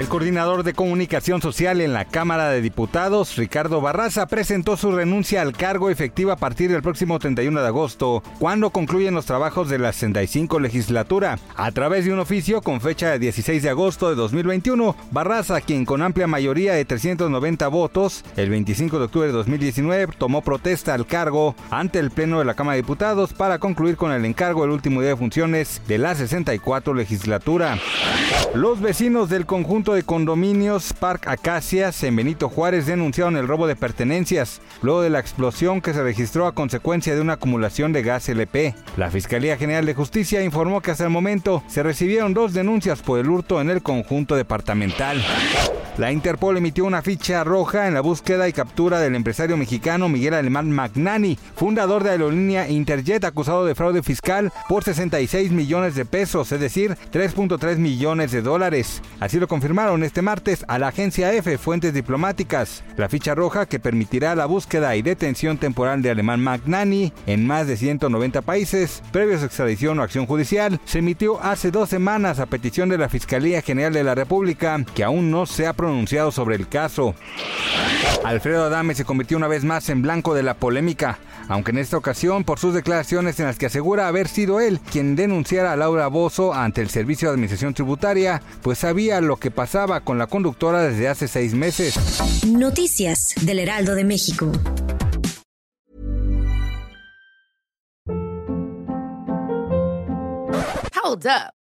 El coordinador de comunicación social en la Cámara de Diputados, Ricardo Barraza, presentó su renuncia al cargo efectiva a partir del próximo 31 de agosto, cuando concluyen los trabajos de la 65 legislatura. A través de un oficio con fecha de 16 de agosto de 2021, Barraza, quien con amplia mayoría de 390 votos, el 25 de octubre de 2019 tomó protesta al cargo ante el Pleno de la Cámara de Diputados para concluir con el encargo el último día de funciones de la 64 legislatura. Los vecinos del conjunto de condominios Park Acacias en Benito Juárez denunciaron el robo de pertenencias luego de la explosión que se registró a consecuencia de una acumulación de gas LP. La Fiscalía General de Justicia informó que hasta el momento se recibieron dos denuncias por el hurto en el conjunto departamental. La Interpol emitió una ficha roja en la búsqueda y captura del empresario mexicano Miguel Alemán Magnani, fundador de aerolínea Interjet, acusado de fraude fiscal por 66 millones de pesos, es decir, 3.3 millones de dólares. Así lo confirmaron este martes a la agencia F fuentes diplomáticas. La ficha roja que permitirá la búsqueda y detención temporal de Alemán Magnani en más de 190 países, previo a su extradición o acción judicial, se emitió hace dos semanas a petición de la Fiscalía General de la República, que aún no se ha pronunciado sobre el caso. Alfredo Adame se convirtió una vez más en blanco de la polémica, aunque en esta ocasión por sus declaraciones en las que asegura haber sido él quien denunciara a Laura Bozo ante el Servicio de Administración Tributaria, pues sabía lo que pasaba con la conductora desde hace seis meses. Noticias del Heraldo de México. Hold up.